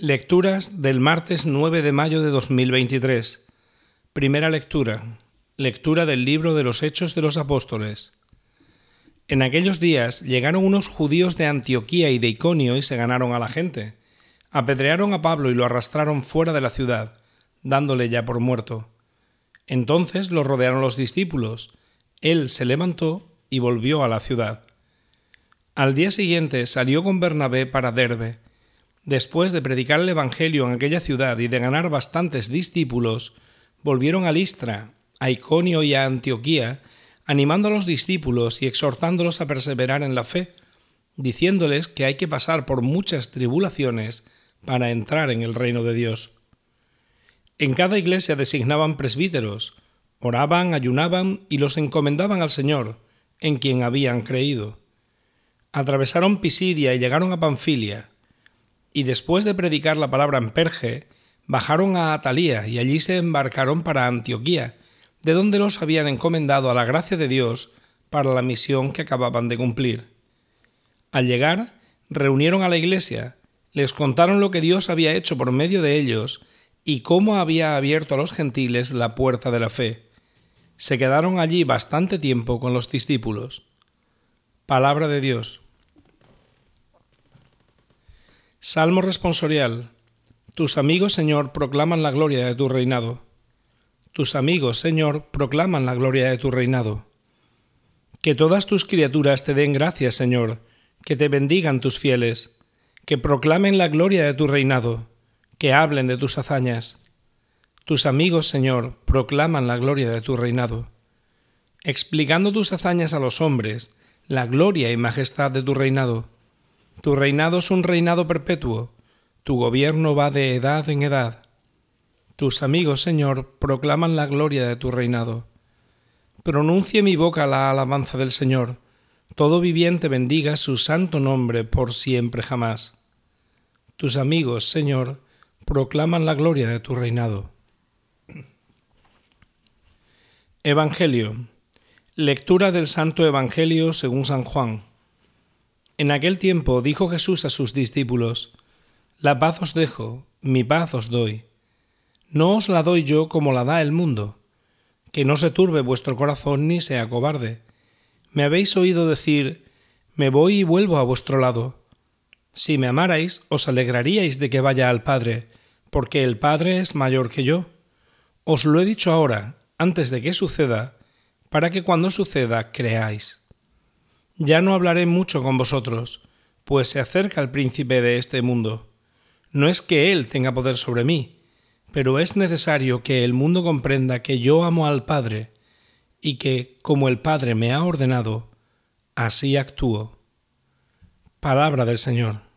Lecturas del martes 9 de mayo de 2023. Primera lectura. Lectura del libro de los Hechos de los Apóstoles. En aquellos días llegaron unos judíos de Antioquía y de Iconio y se ganaron a la gente. Apedrearon a Pablo y lo arrastraron fuera de la ciudad, dándole ya por muerto. Entonces lo rodearon los discípulos. Él se levantó y volvió a la ciudad. Al día siguiente salió con Bernabé para Derbe Después de predicar el Evangelio en aquella ciudad y de ganar bastantes discípulos, volvieron a Listra, a Iconio y a Antioquía, animando a los discípulos y exhortándolos a perseverar en la fe, diciéndoles que hay que pasar por muchas tribulaciones para entrar en el reino de Dios. En cada iglesia designaban presbíteros, oraban, ayunaban y los encomendaban al Señor, en quien habían creído. Atravesaron Pisidia y llegaron a Panfilia, y después de predicar la palabra en Perge, bajaron a Atalía y allí se embarcaron para Antioquía, de donde los habían encomendado a la gracia de Dios para la misión que acababan de cumplir. Al llegar, reunieron a la iglesia, les contaron lo que Dios había hecho por medio de ellos y cómo había abierto a los gentiles la puerta de la fe. Se quedaron allí bastante tiempo con los discípulos. Palabra de Dios. Salmo responsorial. Tus amigos, Señor, proclaman la gloria de tu reinado. Tus amigos, Señor, proclaman la gloria de tu reinado. Que todas tus criaturas te den gracias, Señor, que te bendigan tus fieles, que proclamen la gloria de tu reinado, que hablen de tus hazañas. Tus amigos, Señor, proclaman la gloria de tu reinado. Explicando tus hazañas a los hombres, la gloria y majestad de tu reinado tu reinado es un reinado perpetuo, tu gobierno va de edad en edad. Tus amigos, Señor, proclaman la gloria de tu reinado. Pronuncie mi boca la alabanza del Señor, todo viviente bendiga su santo nombre por siempre jamás. Tus amigos, Señor, proclaman la gloria de tu reinado. Evangelio. Lectura del Santo Evangelio según San Juan. En aquel tiempo dijo Jesús a sus discípulos, La paz os dejo, mi paz os doy. No os la doy yo como la da el mundo. Que no se turbe vuestro corazón ni sea cobarde. Me habéis oído decir, Me voy y vuelvo a vuestro lado. Si me amarais, os alegraríais de que vaya al Padre, porque el Padre es mayor que yo. Os lo he dicho ahora, antes de que suceda, para que cuando suceda creáis. Ya no hablaré mucho con vosotros, pues se acerca el príncipe de este mundo. No es que él tenga poder sobre mí, pero es necesario que el mundo comprenda que yo amo al Padre, y que, como el Padre me ha ordenado, así actúo. Palabra del Señor.